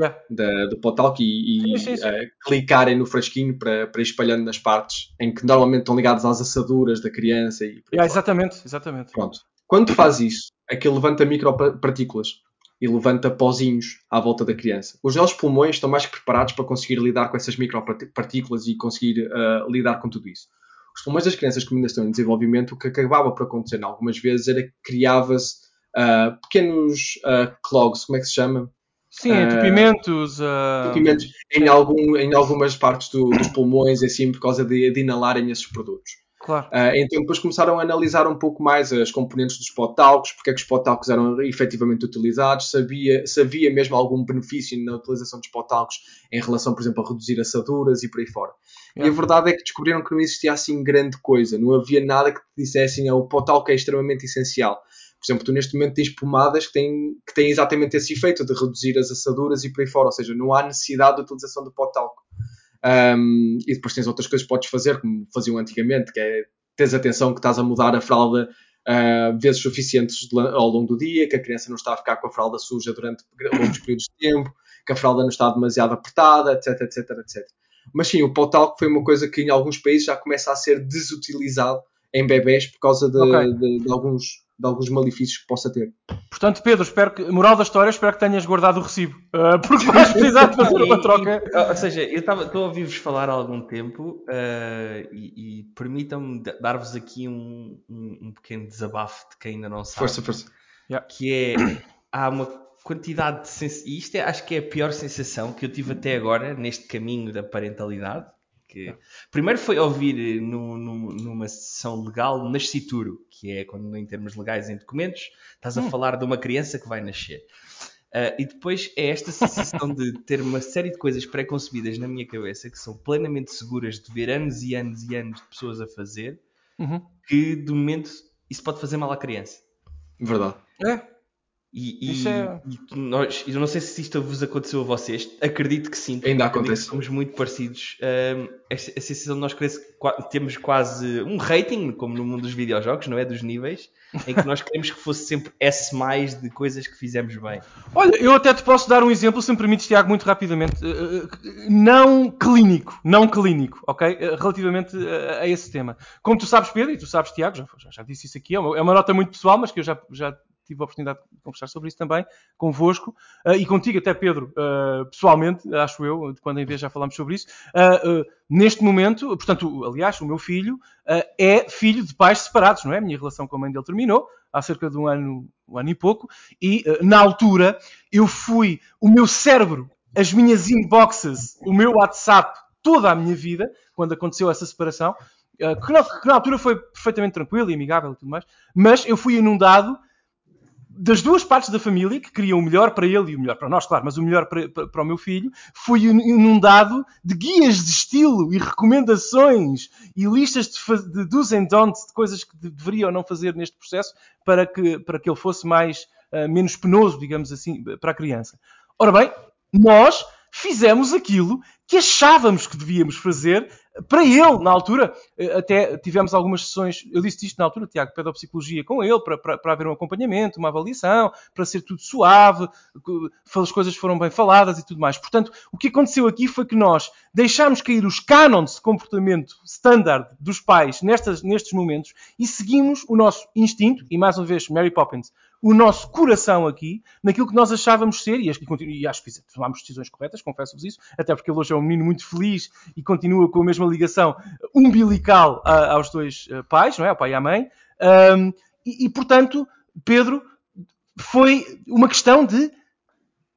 Yeah. da- do talco e, e, Sim, sim, sim. eh, clicarem no frasquinho para, para ir espalhando nas partes em que normalmente estão ligadas às assaduras da criança e Yeah, exatamente, exatamente. Pronto. Quando fazes isso, aquilo levanta micropartículas e levanta pozinhos à volta da criança. Os nossos pulmões estão mais que preparados para conseguir lidar com essas micropartículas e conseguir ah, lidar com tudo isso. Os pulmões das crianças que ainda estão em desenvolvimento, o que acabava por acontecer algumas vezes era que criava-se ah, pequenos ah, clogs, como é que se chama? Sim, Ah, entupimentos. ah, Entupimentos em, algum, em algumas partes do- dos pulmões, assim, por causa de, de inalarem esses produtos. Claro. Ah, então depois começaram a analisar um pouco mais as componentes dos potalcos, porque é que os potalcos eram efetivamente utilizados, sabia, se havia mesmo algum benefício na utilização dos potalcos em relação, por exemplo, a reduzir assaduras e por aí fora. E a verdade é que descobriram que não existia assim grande coisa, não havia nada que te dissessem ah, o potalco é extremamente essencial. Por exemplo, tu neste momento tens pomadas que têm, que têm exatamente esse efeito de reduzir as assaduras e por aí fora, ou seja, não há necessidade de utilização do potalco. Um, e depois tens outras coisas que podes fazer, como faziam antigamente, que é tens atenção que estás a mudar a fralda uh, vezes suficientes ao longo do dia, que a criança não está a ficar com a fralda suja durante longos períodos de tempo, que a fralda não está demasiado apertada, etc, etc, etc. Mas sim, o pau foi uma coisa que em alguns países já começa a ser desutilizado em bebés por causa de, okay. de, de alguns de alguns malefícios que possa ter. Portanto, Pedro, espero que, moral da história, espero que tenhas guardado o recibo, uh, porque vais precisar de fazer uma troca. E, ou seja, eu estou a ouvir-vos falar há algum tempo uh, e, e permitam-me dar-vos aqui um, um, um, pequeno desabafo de quem ainda não sabe. Força, força. Que é, há uma quantidade de sens... e isto é, acho que é a pior sensação que eu tive até agora neste caminho da parentalidade que primeiro foi ouvir no, no, numa sessão legal nascituro, que é quando em termos legais em documentos estás a hum. falar de uma criança que vai nascer. Uh, e depois é esta sensação de ter uma série de coisas pré-concebidas na minha cabeça que são plenamente seguras de ver anos e anos e anos de pessoas a fazer, uhum. que de momento isso pode fazer mal à criança. Verdade. É. E, e, é... e, nós, eu não sei se isto vos aconteceu a vocês, acredito que sim. Ainda acontece. Somos muito parecidos. Um, a, sensação de nós queremos, temos quase um rating, como no mundo dos videojogos, não é? Dos níveis, em que nós queremos que fosse sempre S mais de coisas que fizemos bem. Olha, eu até te posso dar um exemplo, se me permites, Tiago, muito rapidamente. Uh, não clínico, não clínico, ok? Uh, relativamente a, a, esse tema. Como tu sabes, Pedro, e tu sabes, Tiago, já, já, já disse isso aqui, é uma, é uma nota muito pessoal, mas que eu já, já tive a oportunidade de conversar sobre isso também convosco uh, e contigo até, Pedro, uh, pessoalmente, acho eu, de quando em vez já falámos sobre isso. Uh, neste momento, portanto, aliás, o meu filho é filho de pais separados, não é? A minha relação com a mãe dele terminou há cerca de um ano, um ano e pouco, e na altura eu fui, o meu cérebro, as minhas inboxes, o meu WhatsApp, toda a minha vida, quando aconteceu essa separação, que na, que na, altura foi perfeitamente tranquilo e amigável e tudo mais, mas eu fui inundado das duas partes da família, que queriam o melhor para ele e o melhor para nós, claro, mas o melhor para, para, para o meu filho, fui inundado de guias de estilo e recomendações e listas de, de do's and don'ts, de coisas que deveria ou não fazer neste processo para que, para que ele fosse mais, uh, menos penoso, digamos assim, para a criança. Ora bem, nós fizemos aquilo que achávamos que devíamos fazer para ele, na altura, eh, até tivemos algumas sessões, eu disse isto na altura, Tiago, pedopsicologia com ele, para, para, para haver um acompanhamento, uma avaliação, para ser tudo suave, as coisas foram bem faladas e tudo mais. Portanto, o que aconteceu aqui foi que nós deixámos cair os cânones de comportamento standard dos pais nestas, nestes momentos e seguimos o nosso instinto, e mais uma vez, Mary Poppins, o nosso coração aqui naquilo que nós achávamos ser, e acho que, que tomámos decisões corretas, confesso-vos isso, até porque ele hoje é um menino muito feliz e continua com a mesma ligação umbilical a, aos dois eh, pais, não é? Ao pai e à mãe. Um, e, e, portanto, Pedro, foi uma questão de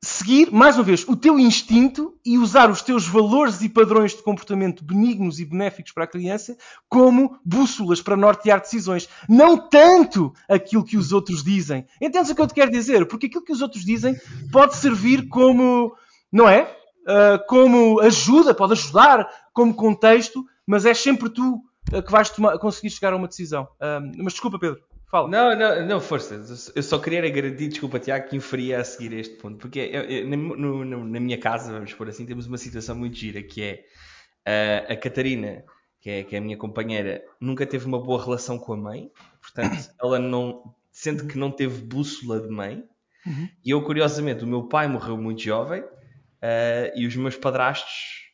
seguir, mais uma vez, o teu instinto e usar os teus valores e padrões de comportamento benignos e benéficos para a criança como bússolas para nortear decisões. Não tanto aquilo que os outros dizem. Entendes o que eu te quero dizer? Porque aquilo que os outros dizem pode servir como, não é? Uh, como ajuda, pode ajudar como contexto, mas é sempre tu uh, que vais tomar, conseguir chegar a uma decisão. Uh, mas desculpa, Pedro. Fala. Não, não, não, força. Eu só queria garantir, desculpa, Tiago, que inferia a seguir este ponto. Porque eu, eu, na, no, na, minha casa, vamos por assim, temos uma situação muito gira que é uh, a Catarina, que é, que é a minha companheira, nunca teve uma boa relação com a mãe. Portanto, ela não. Sente que não teve bússola de mãe. Uhum. E eu, curiosamente, o meu pai morreu muito jovem uh, e os meus padrastos,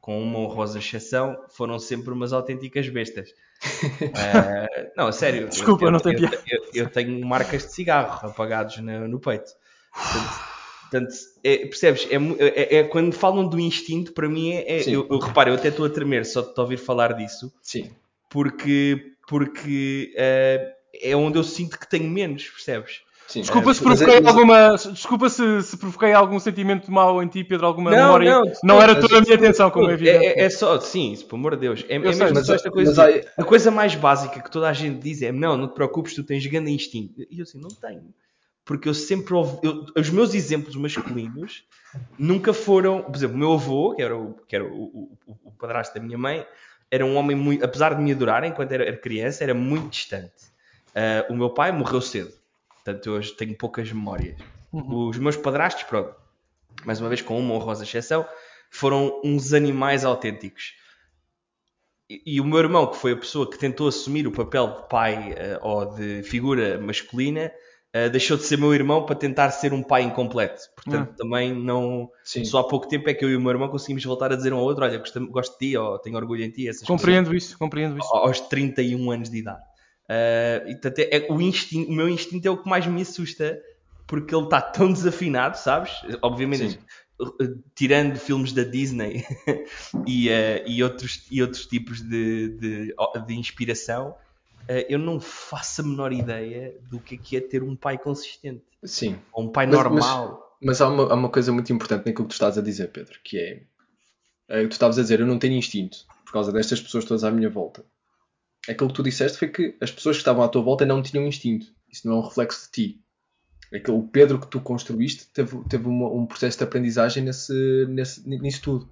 com uma honrosa exceção, foram sempre umas autênticas bestas. Uh, não, sério. Desculpa, eu, não tenho eu, eu, eu, tenho marcas de cigarro apagados no, no peito. Portanto, portanto é, percebes? É, é, é, quando falam do instinto, para mim é. é eu, eu reparo, eu até estou a tremer só de te ouvir falar disso. Sim. Porque, porque uh, é onde eu sinto que tenho menos, percebes? Sim, desculpa, é, se provoquei é, alguma, desculpa se, se provoquei algum sentimento mau em ti, Pedro, alguma não, memória. Não, não era toda a minha atenção, como é evidente. É, é, só, sim, pelo amor de Deus. É, é mesmo só esta coisa. A coisa mais básica que toda a gente diz é: não, não te preocupes, tu tens grande instinto. E eu assim, não tenho. Porque eu sempre ouvi. Eu, os meus exemplos masculinos nunca foram. Por exemplo, o meu avô, que era o, que era o, o, o padrasto da minha mãe, era um homem muito. Apesar de me adorar enquanto era, era criança, era muito distante. Uh, o meu pai morreu cedo. Portanto, hoje tenho poucas memórias. Uhum. Os meus padrastos, pronto, mais uma vez com uma honrosa exceção, foram uns animais autênticos. e o meu irmão, que foi a pessoa que tentou assumir o papel de pai uh, ou de figura masculina, uh, deixou de ser meu irmão para tentar ser um pai incompleto. Portanto, também não. Sim. Só há pouco tempo é que eu e o meu irmão conseguimos voltar a dizer um ao outro: olha, gosto, gosto de ti ou tenho orgulho em ti. Essas compreendo coisas, isso, compreendo isso. Aos 31 anos de idade. Uh, e, portanto, é, o, instinto, o meu instinto é o que mais me assusta porque ele está tão desafinado, sabes? Obviamente, Sim tirando filmes da Disney e, uh, e, outros, e outros tipos de, de, de inspiração, uh, eu não faço a menor ideia do que é, que é ter um pai consistente. Sim. Ou um pai mas, normal. Mas, mas há, uma, há, uma, coisa muito importante naquilo que tu estás a dizer, Pedro, que é. é tu estavas a dizer, eu não tenho instinto por causa destas pessoas todas à minha volta. Aquilo que tu disseste foi que as pessoas que estavam à tua volta não tinham instinto. Isso não é um reflexo de ti aquele, o Pedro que tu construíste teve, teve uma, um processo de aprendizagem nesse, nesse, nisso tudo.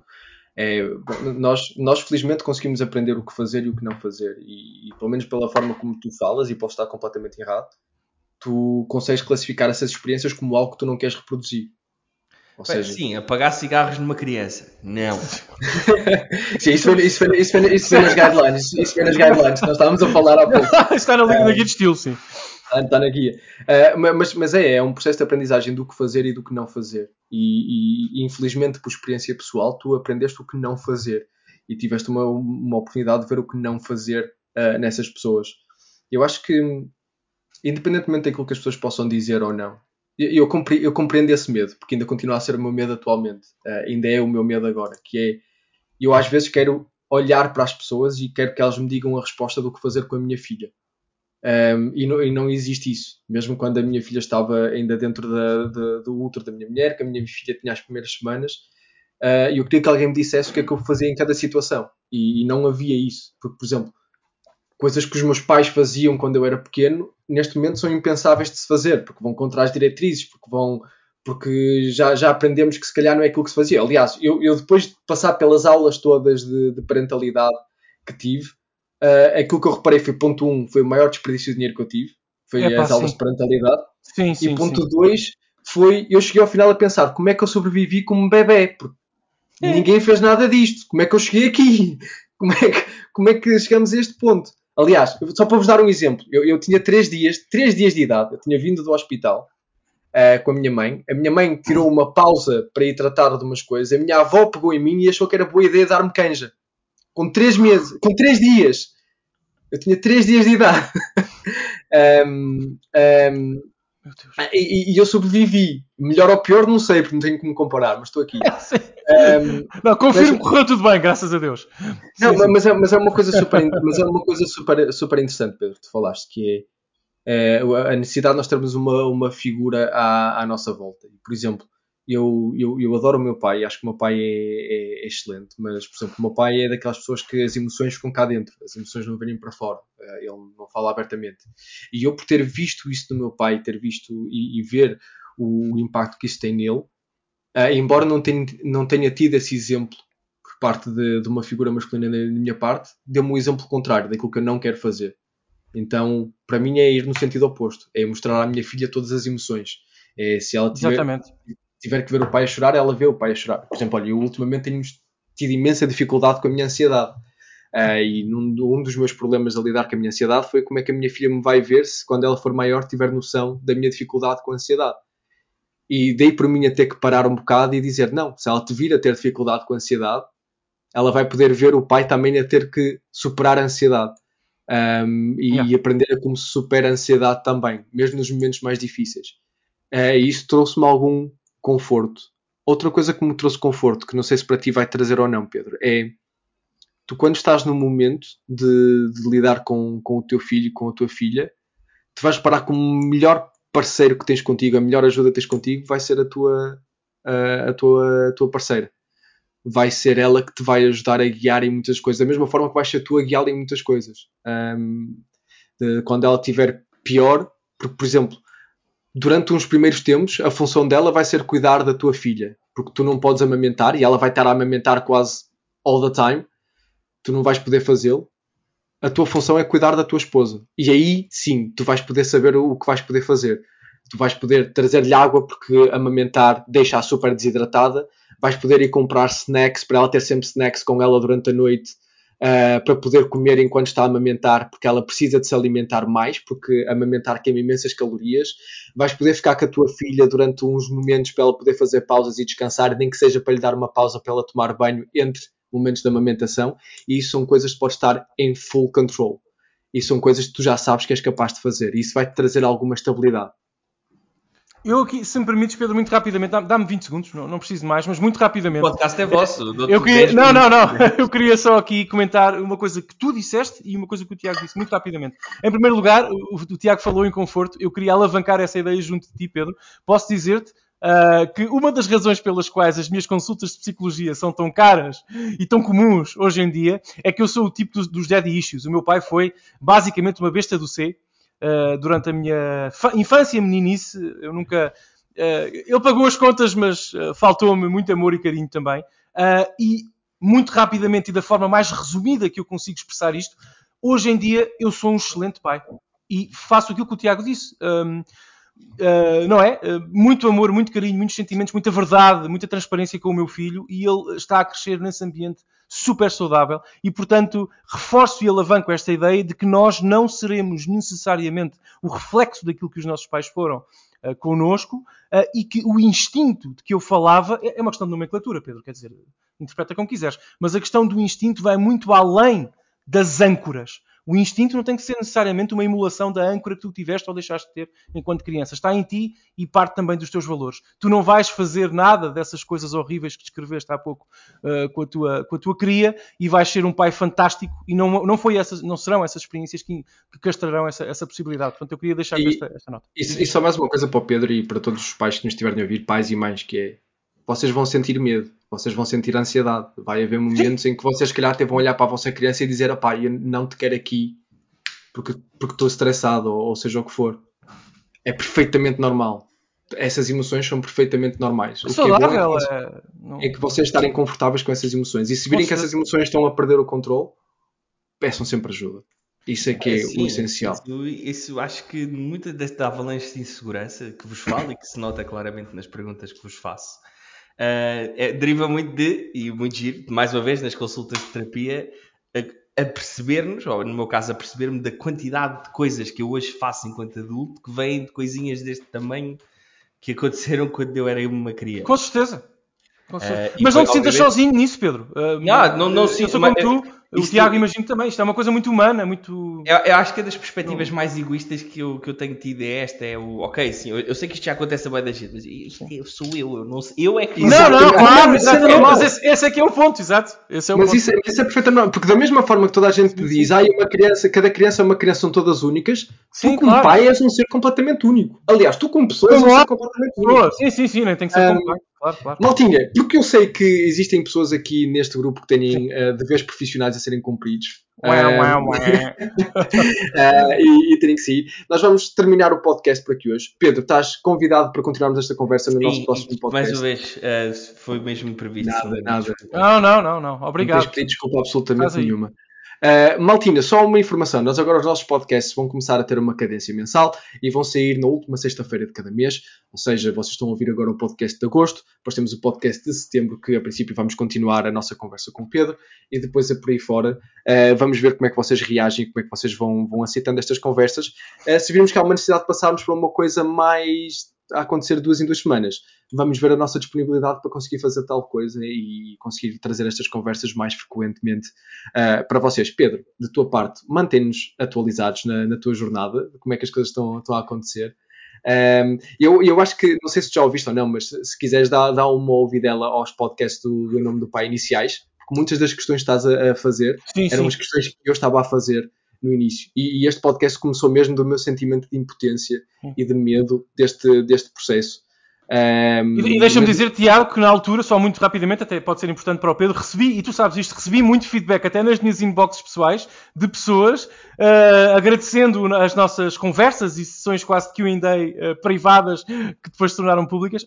É, nós, nós felizmente conseguimos aprender o que fazer e o que não fazer e, e, pelo menos pela forma como tu falas e posso estar completamente errado tu consegues classificar essas experiências como algo que tu não queres reproduzir ou Bem, seja... sim, apagar cigarros numa criança não sim, isso vem, isso, vem, isso, vem, isso vem nas guidelines isso vem nas guidelines, nós estávamos a falar há pouco isso está na linha um, da guia de estilo, sim Está na guia. Uh, mas, mas é, é um processo de aprendizagem do que fazer e do que não fazer. E, e, infelizmente, por experiência pessoal, tu aprendeste o que não fazer. E tiveste uma, uma oportunidade de ver o que não fazer uh, nessas pessoas. Eu acho que, independentemente daquilo que as pessoas possam dizer ou não, eu, compre, eu compreendo esse medo, porque ainda continua a ser o meu medo atualmente. Uh, ainda é o meu medo agora, que é, eu às vezes quero olhar para as pessoas e quero que elas me digam a resposta do que fazer com a minha filha. Um, e, não, e, não, existe isso. Mesmo quando a minha filha estava ainda dentro da, da, do útero da minha mulher, que a minha filha tinha as primeiras semanas, uh, eu queria que alguém me dissesse o que é que eu fazia em cada situação. E, e, não havia isso. Porque, por exemplo, coisas que os meus pais faziam quando eu era pequeno, neste momento são impensáveis de se fazer, porque vão contra as diretrizes, porque vão. Porque já, já aprendemos que se calhar não é aquilo que se fazia. Aliás, eu, eu depois de passar pelas aulas todas de, de parentalidade que tive, Uh, aquilo que eu reparei foi ponto 1, um, foi o maior desperdício de dinheiro que eu tive. Foi Epa, as aulas sim. de parentalidade. Sim, sim, e ponto 2 foi, eu cheguei ao final a pensar como é que eu sobrevivi como bebê, porque é. ninguém fez nada disto. Como é que eu cheguei aqui? Como é que, como é que chegamos a este ponto? Aliás, só para vos dar um exemplo, eu, eu tinha 3 dias, 3 dias de idade, eu tinha vindo do hospital uh, com a minha mãe. A minha mãe tirou uma pausa para ir tratar de umas coisas. A minha avó pegou em mim e achou que era boa ideia dar-me canja com 3 meses, com 3 dias. Eu tinha 3 dias de idade. um, um, e, e, eu sobrevivi. Melhor ou pior, não sei, porque não tenho como comparar, mas estou aqui. um, não, confirmo que correu tudo bem, graças a Deus. Não, sim, mas, sim. É, mas, é, uma coisa super, mas é uma coisa super, super interessante, Pedro, que tu falaste, que é, é a necessidade de nós termos uma, uma figura à, à nossa volta. Por exemplo, eu, eu, eu adoro o meu pai, acho que o meu pai é, é, é, excelente, mas, por exemplo, o meu pai é daquelas pessoas que as emoções ficam cá dentro, as emoções não vêm para fora, eh, ele não fala abertamente. E eu, por ter visto isso do meu pai, ter visto e, e ver o, impacto que isso tem nele, uh, embora não tenha, não tenha tido esse exemplo por parte de, de uma figura masculina da minha parte, deu-me um exemplo contrário daquilo que eu não quero fazer. Então, para mim, é ir no sentido oposto, é mostrar à minha filha todas as emoções. É, se ela tiver, Exatamente tiver que ver o pai a chorar, ela vê o pai a chorar. Por exemplo, olha, eu ultimamente tenho tido imensa dificuldade com a minha ansiedade. Uh, e num, um dos meus problemas a lidar com a minha ansiedade foi como é que a minha filha me vai ver se quando ela for maior tiver noção da minha dificuldade com a ansiedade. E dei por mim a ter que parar um bocado e dizer: não, se ela te vir a ter dificuldade com a ansiedade, ela vai poder ver o pai também a ter que superar a ansiedade. Um, e yeah. aprender a como se supera a ansiedade também, mesmo nos momentos mais difíceis. Uh, e isso trouxe-me algum conforto. Outra coisa que me trouxe conforto, que não sei se para ti vai trazer ou não, Pedro, é tu quando estás no momento de, de lidar com, com o teu filho com a tua filha, tu vais parar com o melhor parceiro que tens contigo, a melhor ajuda que tens contigo, vai ser a tua, a, a tua, a tua parceira. Vai ser ela que te vai ajudar a guiar em muitas coisas, da mesma forma que vais ser tu a guiá-la em muitas coisas. Um, de, quando ela estiver pior, porque, por exemplo, durante uns primeiros tempos, a função dela vai ser cuidar da tua filha, porque tu não podes amamentar e ela vai estar a amamentar quase all the time, tu não vais poder fazê-lo. A tua função é cuidar da tua esposa. E aí sim, tu vais poder saber o que vais poder fazer. Tu vais poder trazer-lhe água porque amamentar deixa-a super desidratada. Vais poder ir comprar snacks para ela ter sempre snacks com ela durante a noite uh, para poder comer enquanto está a amamentar, porque ela precisa de se alimentar mais, porque amamentar queima imensas calorias. Vais poder ficar com a tua filha durante uns momentos para ela poder fazer pausas e descansar, nem que seja para lhe dar uma pausa para ela tomar banho entre momentos de amamentação. E isso são coisas que pode estar em full control. E são coisas que tu já sabes que és capaz de fazer. E isso vai-te trazer alguma estabilidade. Eu aqui, se me permites, Pedro, muito rapidamente, dá-me 20 segundos, não, não preciso mais, mas muito rapidamente. O podcast é vosso. Eu queria, não, não, não. Eu queria só aqui comentar uma coisa que tu disseste e uma coisa que o Tiago disse, muito rapidamente. Em primeiro lugar, o, o Tiago falou em conforto, eu queria alavancar essa ideia junto de ti, Pedro. Posso dizer-te uh, que uma das razões pelas quais as minhas consultas de psicologia são tão caras e tão comuns hoje em dia é que eu sou o tipo dos, dos daddy issues. O meu pai foi basicamente uma besta do C uh, durante a minha infância meninice. Eu nunca. Uh, ele pagou as contas, mas uh, faltou-me muito amor e carinho também. e muito rapidamente e da forma mais resumida que eu consigo expressar isto, hoje em dia eu sou um excelente pai. E faço aquilo que o Tiago disse. Um, Uh, não é? Uh, muito amor, muito carinho, muitos sentimentos, muita verdade, muita transparência com o meu filho e ele está a crescer nesse ambiente super saudável e, portanto, reforço e alavanco esta ideia de que nós não seremos necessariamente o reflexo daquilo que os nossos pais foram uh, connosco uh, e que o instinto de que eu falava é, é uma questão de nomenclatura, Pedro, quer dizer, interpreta como quiseres, mas a questão do instinto vai muito além das âncoras. O instinto não tem que ser necessariamente uma emulação da âncora que tu tiveste ou deixaste de ter enquanto criança. Está em ti e parte também dos teus valores. Tu não vais fazer nada dessas coisas horríveis que descreveste há pouco uh, com, a tua, com a tua cria e vais ser um pai fantástico e não, não, foi essas, não serão essas experiências que, que castrarão essa, essa possibilidade. Portanto, eu queria deixar e, esta, esta nota. E, e só mais uma coisa para o Pedro e para todos os pais que nos estiverem a ouvir, pais e mães, que é vocês vão sentir medo, vocês vão sentir ansiedade. Vai haver momentos Sim. em que vocês, se calhar, até vão olhar para a vossa criança e dizer: pai, eu não te quero aqui porque, porque estou estressado, ou, ou seja o que for. É perfeitamente normal. Essas emoções são perfeitamente normais. O Saudável, que é, bom é, que, é, é que vocês estarem confortáveis com essas emoções. E se virem que essas emoções estão a perder o controle, peçam sempre ajuda. Isso é que é, é o essencial. Isso, isso, acho que muita desta avalanche de insegurança que vos falo e que se nota claramente nas perguntas que vos faço uh, é, deriva muito de, e muito giro, mais uma vez nas consultas de terapia, a, a perceber-nos, ou no meu caso, a perceber-me da quantidade de coisas que eu hoje faço enquanto adulto que vêm de coisinhas deste tamanho que aconteceram quando eu era uma criança. Com certeza. Com certeza. Uh, Mas não te sintas sozinho nisso, Pedro. Uh, não, não, não, eu sou como tu. O Isto Tiago, imagino também, isto é uma coisa muito humana, muito. Eu, eu acho que é das perspectivas mais egoístas que eu, que eu tenho tido é esta: é o, ok, sim, eu, eu sei que isto já acontece a bem da gente, mas isto é, sou eu, eu, não, eu é que. Não, não, claro, mas, é mas esse, esse é que é o ponto, exato. Esse é o mas ponto. Isso, é, isso é perfeitamente. Porque da mesma forma que toda a gente diz, ah, uma criança, cada criança é uma criança, são todas únicas, sim, tu como claro. pai és um ser completamente único. Aliás, tu como pessoa és um ser completamente único. Sim, sim, sim, nem tem que ser um, como Claro, claro. Maltinha, porque eu sei que existem pessoas aqui neste grupo que têm uh, deveres profissionais a serem cumpridos. Ué, ué, ué. uh, e, e terem que sair. Nós vamos terminar o podcast por aqui hoje. Pedro, estás convidado para continuarmos esta conversa no Sim, nosso próximo podcast. Mais uma vez, uh, foi mesmo previsto. Nada, nada. Não, não, não, não. Obrigado. Não tens pedido desculpa absolutamente nenhuma. Uh, Maltina, só uma informação. Nós agora os nossos podcasts vão começar a ter uma cadência mensal e vão sair na última sexta-feira de cada mês. Ou seja, vocês estão a ouvir agora o podcast de agosto, depois temos o podcast de setembro, que a princípio vamos continuar a nossa conversa com o Pedro, e depois a por aí fora uh, vamos ver como é que vocês reagem, como é que vocês vão, vão aceitando estas conversas. Uh, se virmos que há uma necessidade de passarmos para uma coisa mais a acontecer duas em duas semanas. Vamos ver a nossa disponibilidade para conseguir fazer tal coisa e conseguir trazer estas conversas mais frequentemente uh, para vocês. Pedro, de tua parte, mantém-nos atualizados na, na, tua jornada, como é que as coisas estão, estão a acontecer. Um, eu, eu acho que, não sei se já ouviste ou não, mas se quiseres dar, dar uma ouvidela aos podcasts do, do Nome do Pai iniciais, porque muitas das questões que estás a, a fazer sim, eram sim. as questões que eu estava a fazer no início. E, e, este podcast começou mesmo do meu sentimento de impotência hum. e de medo deste, deste processo. Um, e, deixa-me mas... dizer, Tiago, que na altura, só muito rapidamente, até pode ser importante para o Pedro, recebi, e tu sabes isto, recebi muito feedback, até nas minhas inboxes pessoais, de pessoas, uh, agradecendo as nossas conversas e sessões quase Q&A uh, privadas que depois se tornaram públicas,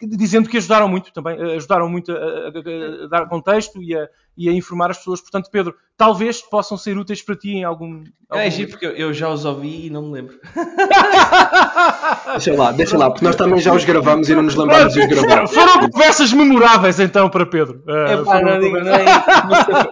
dizendo que ajudaram muito também, ajudaram muito a, a, a dar contexto e a, e a, informar as pessoas. Portanto, Pedro, talvez possam ser úteis para ti em algum... algum é, porque eu, eu já os ouvi e não me lembro. deixa lá, deixa lá, porque nós também já os gravamos e não nos lembramos de os gravar. Foram conversas memoráveis então para Pedro. É, pá, não digo, não é,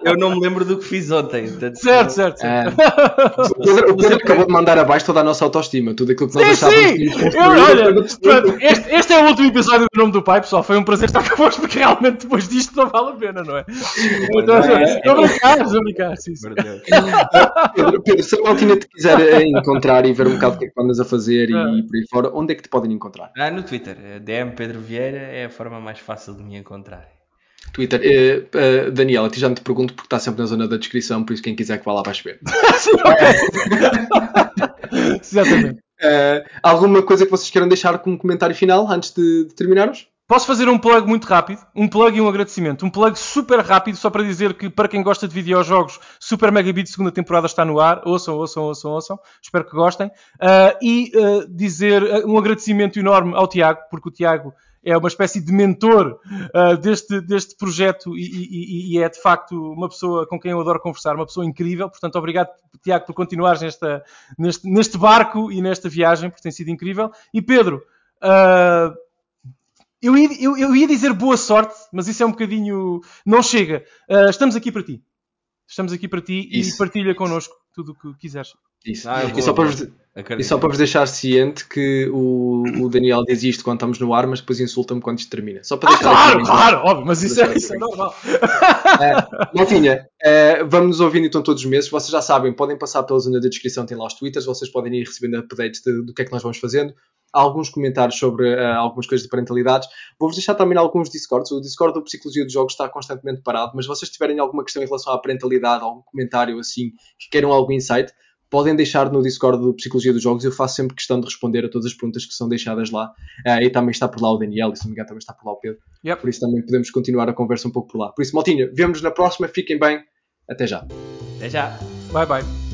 eu não me lembro do que fiz ontem. Portanto, certo, certo. certo. É. O Pedro, o Pedro acabou de mandar abaixo toda a nossa autoestima, tudo aquilo que nós sim, achávamos sim. que eu, olha, pronto, este, este, é o último episódio do Nome do Pai, pessoal. Foi um prazer estar convosco, porque realmente depois disto não vale a pena, não é? Estou a brincar, estou a brincar. Sim, sim. Pedro, Pedro, se a Maltina te quiser eh, encontrar e ver um bocado o que é que andas a fazer ah. e por aí fora, onde é que te podem encontrar? Ah, no Twitter. DM Pedro Vieira é a forma mais fácil de me encontrar. Twitter. Uh, uh, Daniela, a ti já te pergunto porque está sempre na zona da descrição, por isso quem quiser que vá lá vai ver. Exatamente. Uh, alguma coisa que vocês queiram deixar como comentário final antes de, de terminarmos? Posso fazer um plug muito rápido? Um plug e um agradecimento. Um plug super rápido, só para dizer que, para quem gosta de videojogos, Super Mega Beat segunda temporada está no ar. Ouçam, ouçam, ouçam, ouçam. Espero que gostem. Uh, e uh, dizer um agradecimento enorme ao Tiago, porque o Tiago é uma espécie de mentor uh, deste, deste projeto e, e, e, é de facto uma pessoa com quem eu adoro conversar, uma pessoa incrível. Portanto, obrigado, Tiago, por continuares nesta, neste, neste barco e nesta viagem, porque tem sido incrível. E Pedro, uh, eu, ia, eu, eu, ia dizer boa sorte, mas isso é um bocadinho. Não chega. Uh, estamos aqui para ti. Estamos aqui para ti isso, e partilha connosco tudo o que quiseres. Isso. Ah, e, só para vos, e só para vos deixar ciente que o, o Daniel diz isto quando estamos no ar, mas depois insulta-me quando isto termina. Só para ah, deixar claro, claro, óbvio, mas isso é, isso é normal. É, Maltinha, é, vamos nos ouvindo então todos os meses. Vocês já sabem, podem passar pela zona da descrição, tem lá os twitters, vocês podem ir recebendo updates de, do que é que nós vamos fazendo. Alguns comentários sobre uh, algumas coisas de parentalidades. Vou-vos deixar também alguns discords. O Discord da Psicologia dos Jogos está constantemente parado, mas se vocês tiverem alguma questão em relação à parentalidade, algum comentário assim, que queiram algum insight, podem deixar no Discord do Psicologia dos Jogos. Eu faço sempre questão de responder a todas as perguntas que são deixadas lá. Uh, e também está por lá o Daniel, e se não me engano também está por lá o Pedro. Yep. Por isso também podemos continuar a conversa um pouco por lá. Por isso, Maltinha, vemos na próxima. Fiquem bem. Até já. Até já. Bye bye.